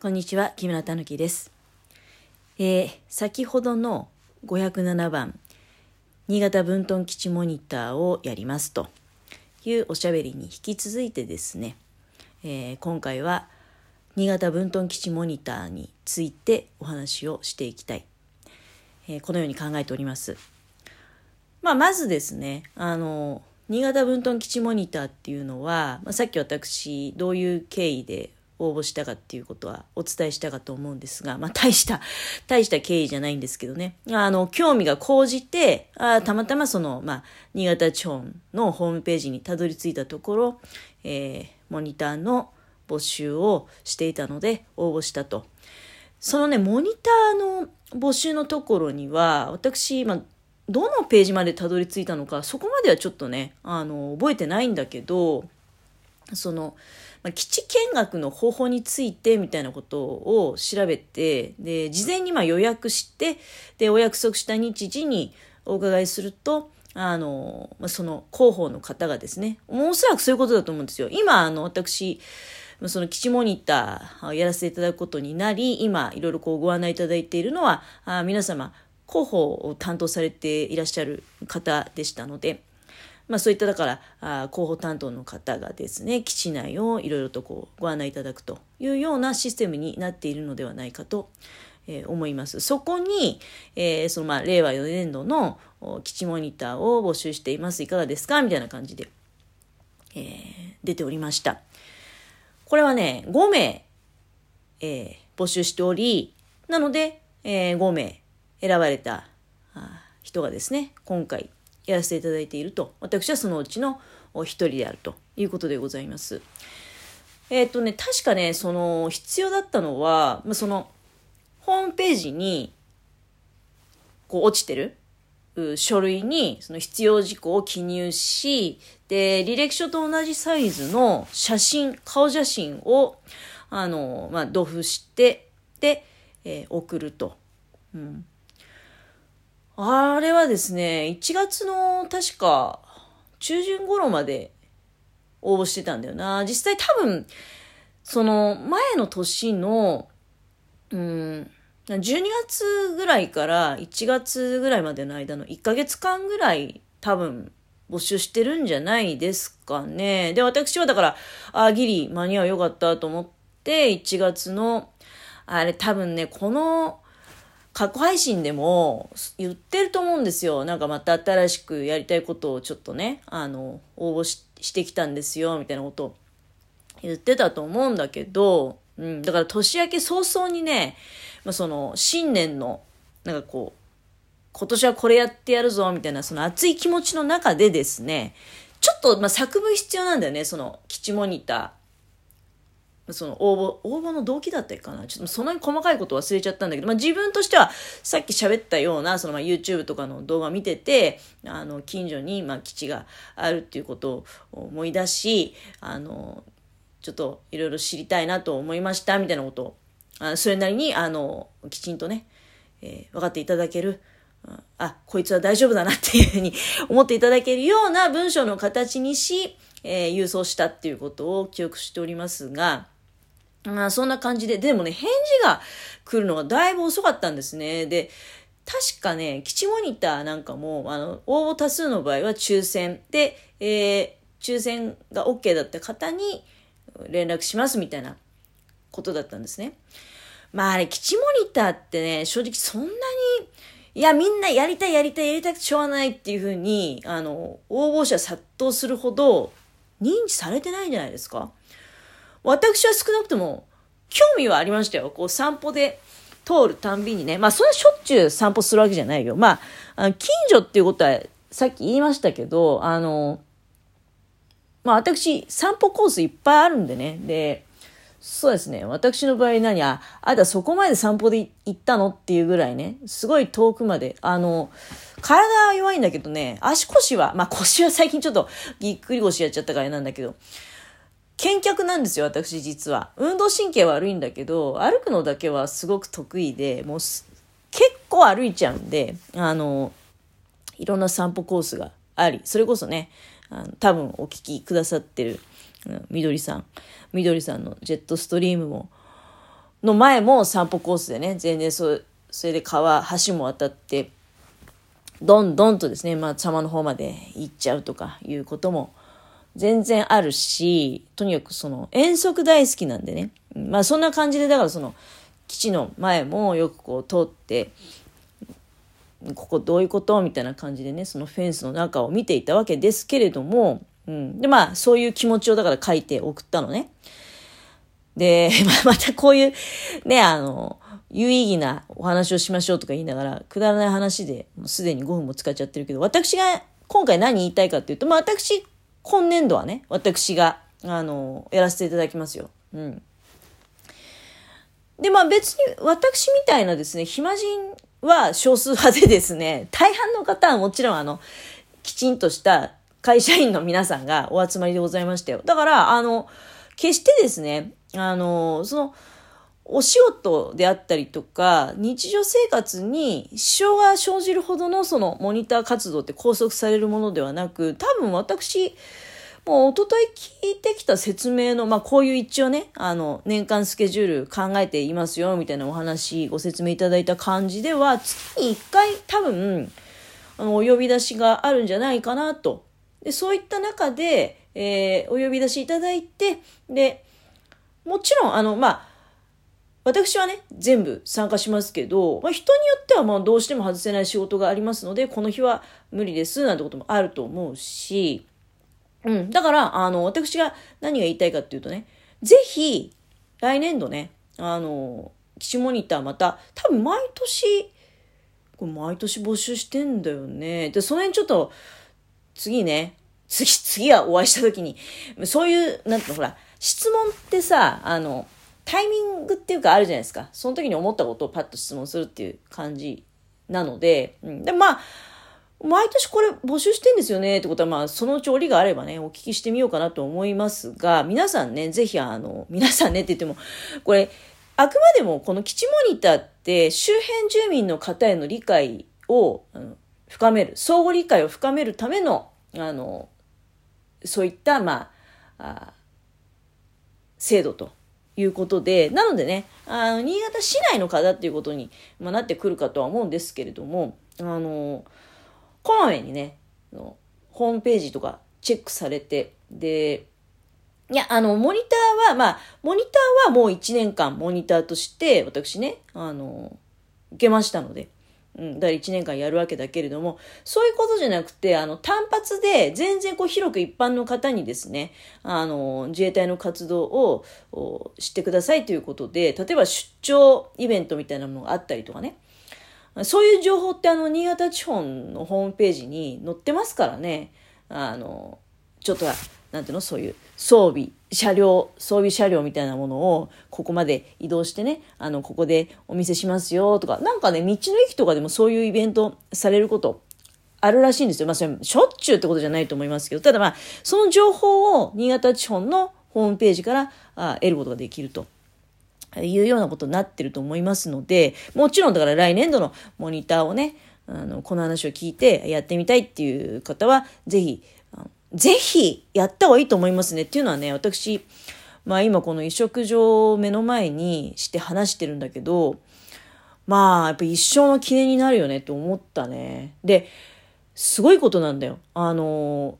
こんにちは、木村たぬきです。えー先ほどの507番、新潟分屯基地モニターをやりますというおしゃべりに引き続いてですね、えー今回は新潟分屯基地モニターについてお話をしていきたい。えーこのように考えております。まあ、まずですね、あの、新潟分屯基地モニターっていうのは、まあ、さっき私、どういう経緯で応募したかっていうことはお伝えしたかと思うんですが、まあ、大した、大した経緯じゃないんですけどね。あの、興味が高じて、あたまたまその、まあ、新潟地方のホームページにたどり着いたところ、えーモニターの募集をしていたので応募したと。そのね、モニターの募集のところには、私、まあ、どのページまでたどり着いたのか、そこまではちょっとね、あの、覚えてないんだけど、その、まあ、基地見学の方法についてみたいなことを調べて、で、事前にまあ予約して、で、お約束した日時にお伺いすると、あの、まあ、その広報の方がですね、もうおそらくそういうことだと思うんですよ。今、あの、私、その基地モニターをやらせていただくことになり、今、いろいろこうご案内いただいているのは、あ皆様、広報を担当されていらっしゃる方でしたので、まあそういっただから、あ広報担当の方がですね、基地内をいろいろとこうご案内いただくというようなシステムになっているのではないかと、えー思います。そこに、えーそのまあ令和4年度の基地モニターを募集しています。いかがですか？みたいな感じで、えー出ておりました。これはね、5名、え募集しており、なので、え5名選ばれた人がですね、今回やらせていただいていると、私はそのうちのお一人であるということでございます。えっ、とね、確かね、その必要だったのは、まその、ホームページに、こう落ちてる書類にその必要事項を記入し、で、履歴書と同じサイズの写真、顔写真を、あの、まあ、同封して、で、えー送ると。うん。あれはですね、1月の確か中旬頃まで応募してたんだよな。実際多分、その前の年の、うん、12月ぐらいから1月ぐらいまでの間の1ヶ月間ぐらい多分募集してるんじゃないですかね。で、私はだから、あ、ギリ間に合うよかったと思って1月の、あれ多分ね、この過去配信でも言ってると思うんですよ。なんかまた新しくやりたいことをちょっとね、あの、応募してきたんですよ、みたいなことを言ってたと思うんだけど、うん、だから年明け早々にね、まあ、その新年の、なんかこう、今年はこれやってやるぞ、みたいなその熱い気持ちの中でですね、ちょっと、ま、作文必要なんだよね、その基地モニター。その応募、応募の動機だったかな？ちょっとそんなに細かいこと忘れちゃったんだけど、まあ、自分としてはさっき喋ったような、そのまあ YouTube とかの動画見てて、あの、近所にまあ基地があるっていうことを思い出し、あの、ちょっといろいろ知りたいなと思いました、みたいなことを、あそれなりに、あの、きちんとね、えー分かっていただける、あ、こいつは大丈夫だなっていうふうに 思っていただけるような文章の形にし、えー郵送したっていうことを記憶しておりますが、あそんな感じで、でもね、返事が来るのがだいぶ遅かったんですね。で、確かね、基地モニターなんかも、あの、応募多数の場合は抽選で、えー抽選が OK だった方に連絡しますみたいなことだったんですね。まああれ、基地モニターってね、正直そんなに、いや、みんなやりたいやりたいやりたくてしょうがないっていうふうに、あの、応募者殺到するほど認知されてないじゃないですか私は少なくとも興味はありましたよ。こう散歩で通るたんびにね。まあそんなしょっちゅう散歩するわけじゃないよ。まあ、近所っていうことはさっき言いましたけど、あの、まあ私散歩コースいっぱいあるんでね。で、そうですね。私の場合何あ、あなたそこまで散歩で行ったのっていうぐらいね、すごい遠くまで、あの、体は弱いんだけどね、足腰は、まあ腰は最近ちょっとぎっくり腰やっちゃったからなんだけど、健脚なんですよ、私実は。運動神経悪いんだけど、歩くのだけはすごく得意で、もう結構歩いちゃうんで、あの、いろんな散歩コースがあり、それこそね、あの多分お聞きくださってる、うんみどりさん、みどりさんのジェットストリームも、の前も散歩コースでね、全然そそれで川、橋も渡って、どんどんとですね、まあ、様の方まで行っちゃうとかいうことも全然あるし、とにかくその遠足大好きなんでね、まあそんな感じで、だからその基地の前もよくこう通って、ここどういうことみたいな感じでね、そのフェンスの中を見ていたわけですけれども、うん。で、まあ、そういう気持ちをだから書いて送ったのね。で、またこういう、ね、あの、有意義なお話をしましょうとか言いながら、くだらない話で、もうすでに5分も使っちゃってるけど、私が今回何言いたいかっていうと、まあ私、今年度はね、私が、あの、やらせていただきますよ。うん。で、まあ別に私みたいなですね、暇人は少数派でですね、大半の方はもちろんあの、きちんとした会社員の皆さんがお集まりでございましたよ。だから、あの、決してですね、あの、その、お仕事であったりとか、日常生活に支障が生じるほどのそのモニター活動って拘束されるものではなく、多分私、もう一昨日聞いてきた説明の、まあこういう一応ね、あの、年間スケジュール考えていますよ、みたいなお話、ご説明いただいた感じでは、月に一回多分、あの、お呼び出しがあるんじゃないかなと。で、そういった中で、えー、お呼び出しいただいて、で、もちろん、あの、まあ、私はね、全部参加しますけど、まあ、人によってはまあどうしても外せない仕事がありますので、この日は無理です、なんてこともあると思うし、うん。だから、あの、私が何が言いたいかっていうとね、ぜひ、来年度ね、あの、基地モニターまた、多分毎年、これ毎年募集してんだよね。で、その辺ちょっと、次ね、次、次はお会いした時に、そういう、なんていうの、ほら、質問ってさ、あの、タイミングっていうかあるじゃないですか。その時に思ったことをパッと質問するっていう感じなので、うん、で、まあ、毎年これ募集してんですよね。ってことは、まあ、そのうち折があればね、お聞きしてみようかなと思いますが、皆さんね、ぜひあの、皆さんねって言っても、これ、あくまでもこの基地モニターって周辺住民の方への理解を深める、相互理解を深めるための、あの、そういった、まあ、あ制度ということで、なのでね、あの、新潟市内の方っていうことに、まあ、なってくるかとは思うんですけれども、あの、こまめにね、ホームページとかチェックされて、で、いや、あの、モニターは、まあ、モニターはもう1年間モニターとして、私ね、あの、受けましたので、うん、だから1年間やるわけだけれども、そういうことじゃなくて、あの、単発で全然こう広く一般の方にですね、あの、自衛隊の活動を知ってくださいということで、例えば出張イベントみたいなものがあったりとかね、そういう情報ってあの、新潟地方のホームページに載ってますからね、あの、ちょっと、なんていうの、そういう装備、車両、装備車両みたいなものを、ここまで移動してね、あの、ここでお見せしますよとか、なんかね、道の駅とかでもそういうイベントされることあるらしいんですよ。まあ、それ、しょっちゅうってことじゃないと思いますけど、ただまあ、その情報を新潟地方のホームページからあ得ることができると。いうようなことになってると思いますので、もちろんだから来年度のモニターをね、あの、この話を聞いてやってみたいっていう方は、ぜひ、ぜひやった方がいいと思いますね。っていうのはね、私、まあ今この移植場を目の前にして話してるんだけど、まあやっぱ一生の記念になるよねって思ったね。で、すごいことなんだよ。あの、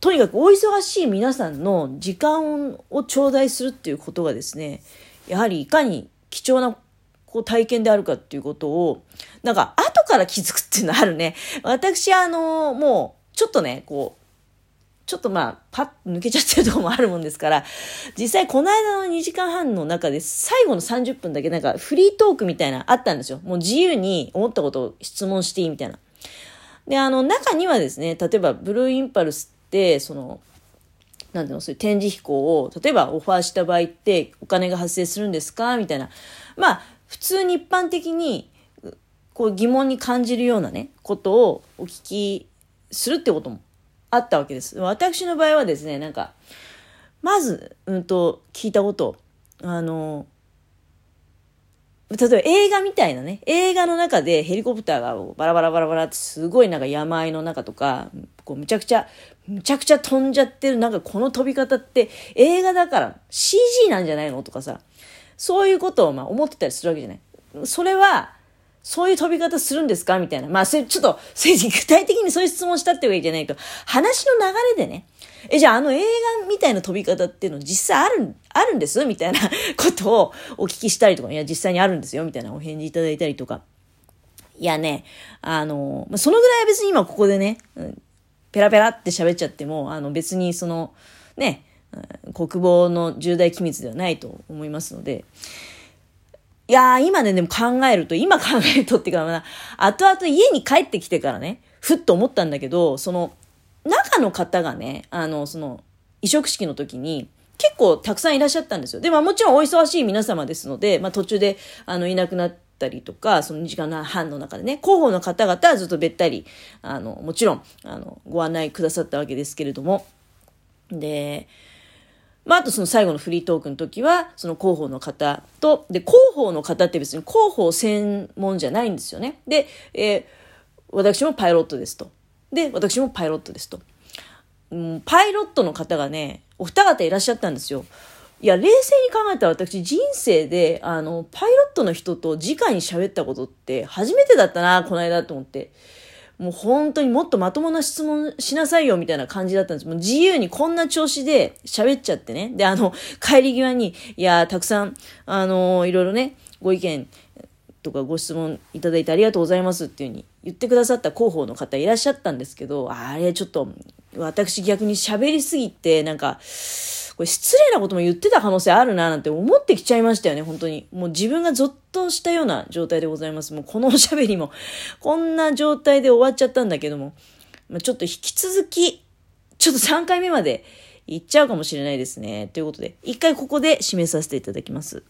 とにかくお忙しい皆さんの時間を頂戴するっていうことがですね、やはりいかに貴重なこう体験であるかっていうことを、なんか後から気づくっていうのはあるね。私、あの、もう、ちょっとね、こう、ちょっとまあ、パッと抜けちゃってるとこもあるもんですから、実際この間の2時間半の中で最後の30分だけなんかフリートークみたいなあったんですよ。もう自由に思ったことを質問していいみたいな。で、あの、中にはですね、例えばブルーインパルスって、その、なんていうの、そういう展示飛行を、例えばオファーした場合ってお金が発生するんですか？みたいな。まあ、普通に一般的に、こう疑問に感じるようなね、ことをお聞きするってこともあったわけです。私の場合はですね、なんか、まず、うんと、聞いたこと、あの、例えば映画みたいなね、映画の中でヘリコプターがバラバラバラバラってすごいなんか山あいの中とか、こうむちゃくちゃ、むちゃくちゃ飛んじゃってる、なんかこの飛び方って映画だから CG なんじゃないのとかさ、そういうことをまあ思ってたりするわけじゃない。それは、そういう飛び方するんですか？みたいな。まあ、それ、ちょっと、具体的にそういう質問したってわけじゃないと、話の流れでね、え、じゃああの映画みたいな飛び方っていうの実際ある、あるんです？みたいな ことをお聞きしたりとか、いや、実際にあるんですよ。みたいなお返事いただいたりとか。いやね、あの、そのぐらいは別に今ここでね、ペラペラって喋っちゃっても、あの別にその、ね、国防の重大機密ではないと思いますので、いやー、今ね、でも考えると、今考えるとっていうか、まあ、後々家に帰ってきてからね、ふっと思ったんだけど、その、中の方がね、あの、その、移植式の時に、結構たくさんいらっしゃったんですよ。で、まあもちろんお忙しい皆様ですので、まあ途中で、あの、いなくなったりとか、その2時間半の中でね、広報の方々はずっとべったり、あの、もちろん、あの、ご案内くださったわけですけれども、で、まあ、あとその最後のフリートークの時は、その広報の方と、で、広報の方って別に広報専門じゃないんですよね。で、えー、私もパイロットですと。で、私もパイロットですと。うん、パイロットの方がね、お二方いらっしゃったんですよ。いや、冷静に考えたら私人生で、あの、パイロットの人と直に喋ったことって初めてだったな、この間と思って。もう本当にもっとまともな質問しなさいよみたいな感じだったんです。もう自由にこんな調子で喋っちゃってね。で、あの、帰り際に、いや、たくさん、あの、いろいろね、ご意見とかご質問いただいてありがとうございますっていうふうに言ってくださった広報の方いらっしゃったんですけど、あれちょっと、私逆に喋りすぎて、なんか、これ失礼なことも言ってた可能性あるななんて思ってきちゃいましたよね、本当に。もう自分がゾッとしたような状態でございます。もうこのおしゃべりも、こんな状態で終わっちゃったんだけども、まあ、ちょっと引き続き、ちょっと3回目まで行っちゃうかもしれないですね。ということで、一回ここで締めさせていただきます。